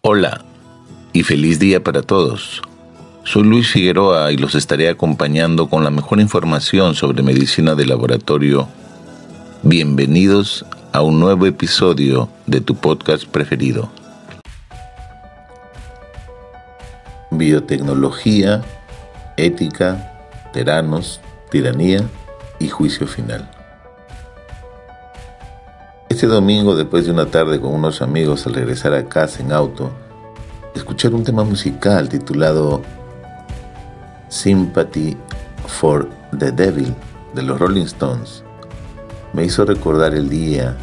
Hola y feliz día para todos. Soy Luis Figueroa y los estaré acompañando con la mejor información sobre medicina de laboratorio. Bienvenidos a un nuevo episodio de tu podcast preferido. Biotecnología, ética, teranos, tiranía y juicio final. Este domingo, después de una tarde con unos amigos al regresar a casa en auto, escuchar un tema musical titulado Sympathy for the Devil de los Rolling Stones me hizo recordar el día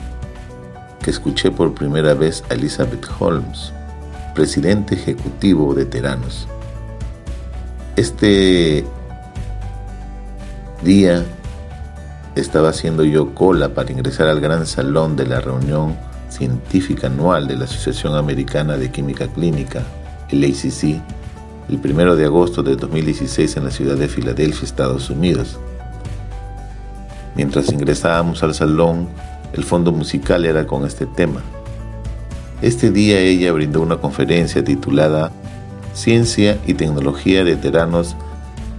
que escuché por primera vez a Elizabeth Holmes, presidente ejecutivo de Teranos. Este día estaba haciendo yo cola para ingresar al gran salón de la reunión científica anual de la Asociación Americana de Química Clínica, el ACC, el 1 de agosto de 2016 en la ciudad de Filadelfia, Estados Unidos. Mientras ingresábamos al salón, el fondo musical era con este tema. Este día ella brindó una conferencia titulada Ciencia y Tecnología de Teranos,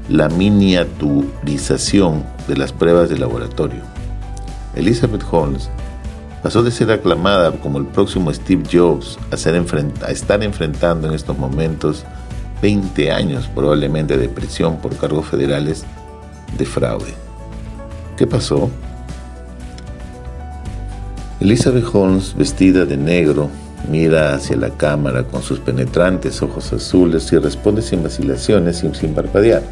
la miniaturización de las pruebas de laboratorio. Elizabeth Holmes pasó de ser aclamada como el próximo Steve Jobs a, a estar enfrentando en estos momentos 20 años probablemente de prisión por cargos federales de fraude. ¿Qué pasó? Elizabeth Holmes, vestida de negro, mira hacia la cámara con sus penetrantes ojos azules y responde sin vacilaciones y sin parpadear.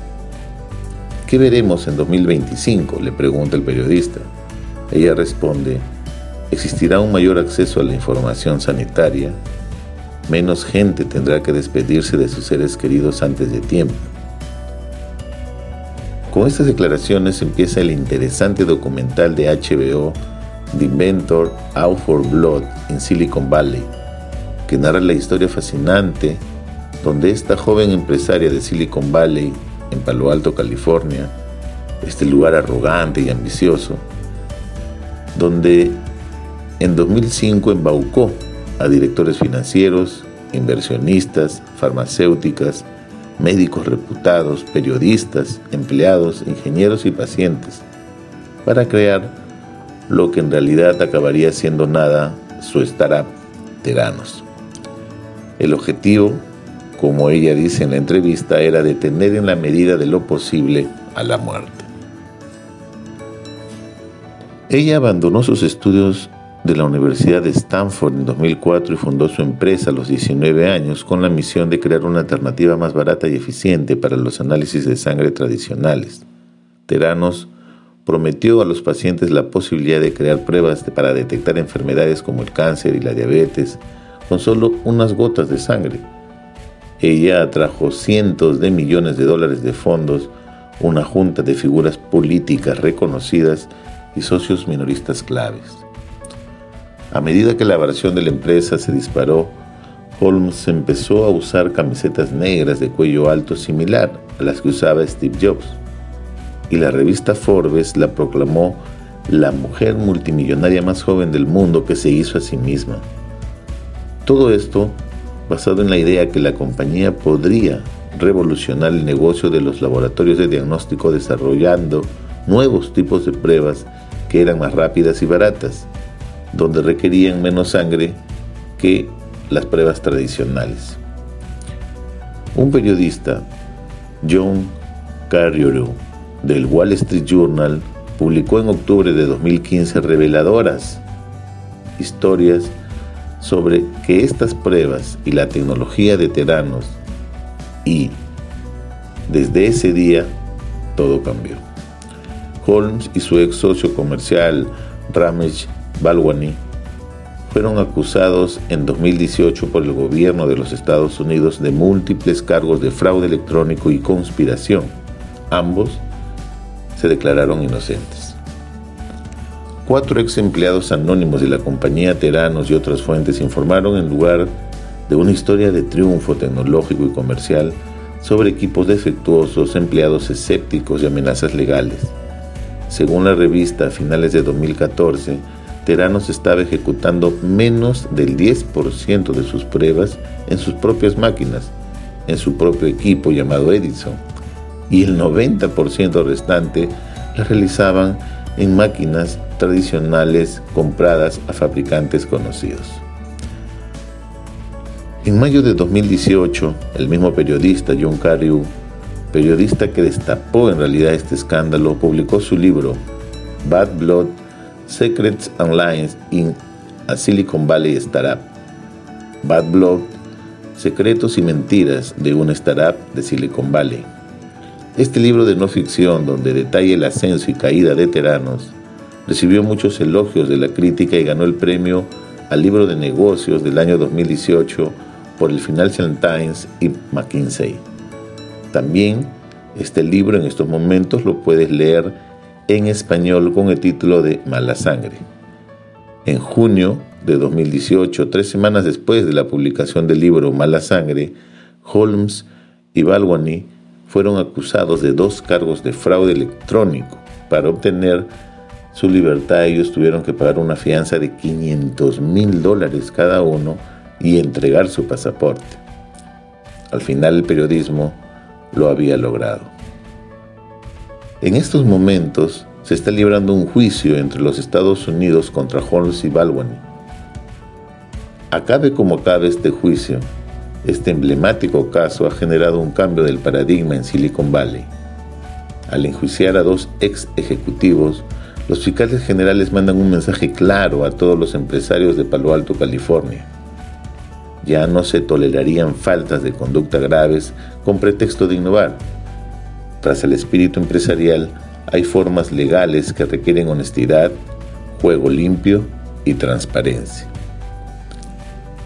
¿Qué veremos en 2025? le pregunta el periodista. Ella responde, existirá un mayor acceso a la información sanitaria, menos gente tendrá que despedirse de sus seres queridos antes de tiempo con estas declaraciones empieza el interesante documental de HBO The Inventor Out for Blood in Silicon Valley, que narra la historia fascinante donde esta joven empresaria de Silicon Valley, en Palo Alto, California, este lugar arrogante y ambicioso, donde en 2005 embaucó a directores financieros, inversionistas, farmacéuticas, médicos reputados, periodistas, empleados, ingenieros y pacientes, para crear lo que en realidad acabaría siendo nada su startup Teranos. El objetivo, como ella dice en la entrevista, era detener en la medida de lo posible a la muerte. Ella abandonó sus estudios de la Universidad de Stanford en 2004 y fundó su empresa a los 19 años con la misión de crear una alternativa más barata y eficiente para los análisis de sangre tradicionales. Teranos prometió a los pacientes la posibilidad de crear pruebas para detectar enfermedades como el cáncer y la diabetes con solo unas gotas de sangre. Ella atrajo cientos de millones de dólares de fondos, una junta de figuras políticas reconocidas y socios minoristas claves. A medida que la versión de la empresa se disparó, Holmes empezó a usar camisetas negras de cuello alto similar a las que usaba Steve Jobs, y la revista Forbes la proclamó la mujer multimillonaria más joven del mundo que se hizo a sí misma. Todo esto basado en la idea que la compañía podría revolucionar el negocio de los laboratorios de diagnóstico desarrollando nuevos tipos de pruebas que eran más rápidas y baratas donde requerían menos sangre que las pruebas tradicionales. Un periodista, John Carriero, del Wall Street Journal, publicó en octubre de 2015 reveladoras historias sobre que estas pruebas y la tecnología de Teranos y desde ese día todo cambió. Holmes y su ex socio comercial Ramesh Balwani fueron acusados en 2018 por el gobierno de los Estados Unidos de múltiples cargos de fraude electrónico y conspiración. Ambos se declararon inocentes. Cuatro ex empleados anónimos de la compañía Teranos y otras fuentes informaron en lugar de una historia de triunfo tecnológico y comercial sobre equipos defectuosos, empleados escépticos y amenazas legales. Según la revista, a finales de 2014, Teranos estaba ejecutando menos del 10% de sus pruebas en sus propias máquinas, en su propio equipo llamado Edison, y el 90% restante la realizaban en máquinas tradicionales compradas a fabricantes conocidos. En mayo de 2018, el mismo periodista John Carreyrou, periodista que destapó en realidad este escándalo, publicó su libro Bad Blood: Secrets and Lies in a Silicon Valley Startup. Bad Blood: Secretos y mentiras de una startup de Silicon Valley. Este libro de no ficción, donde detalla el ascenso y caída de Teranos, recibió muchos elogios de la crítica y ganó el premio al libro de negocios del año 2018 por el Financial Times y McKinsey. También este libro en estos momentos lo puedes leer en español con el título de Mala Sangre. En junio de 2018, tres semanas después de la publicación del libro Mala Sangre, Holmes y Balwani fueron acusados de dos cargos de fraude electrónico. Para obtener su libertad ellos tuvieron que pagar una fianza de 500 mil dólares cada uno y entregar su pasaporte. Al final el periodismo lo había logrado. En estos momentos se está librando un juicio entre los Estados Unidos contra Holmes y Balwani. Acabe como acabe este juicio, este emblemático caso ha generado un cambio del paradigma en Silicon Valley. Al enjuiciar a dos ex ejecutivos, los fiscales generales mandan un mensaje claro a todos los empresarios de Palo Alto, California ya no se tolerarían faltas de conducta graves con pretexto de innovar. Tras el espíritu empresarial, hay formas legales que requieren honestidad, juego limpio y transparencia.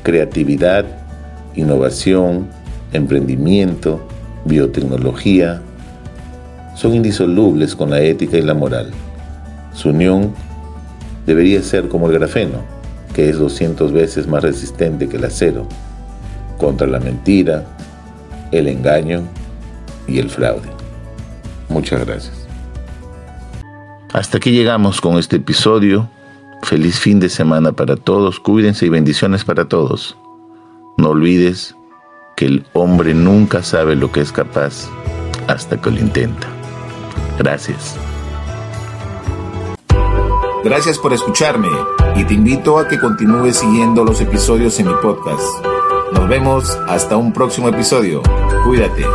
Creatividad, innovación, emprendimiento, biotecnología son indisolubles con la ética y la moral. Su unión debería ser como el grafeno que es 200 veces más resistente que el acero contra la mentira, el engaño y el fraude. Muchas gracias. Hasta aquí llegamos con este episodio. Feliz fin de semana para todos. Cuídense y bendiciones para todos. No olvides que el hombre nunca sabe lo que es capaz hasta que lo intenta. Gracias. Gracias por escucharme y te invito a que continúes siguiendo los episodios en mi podcast. Nos vemos hasta un próximo episodio. Cuídate.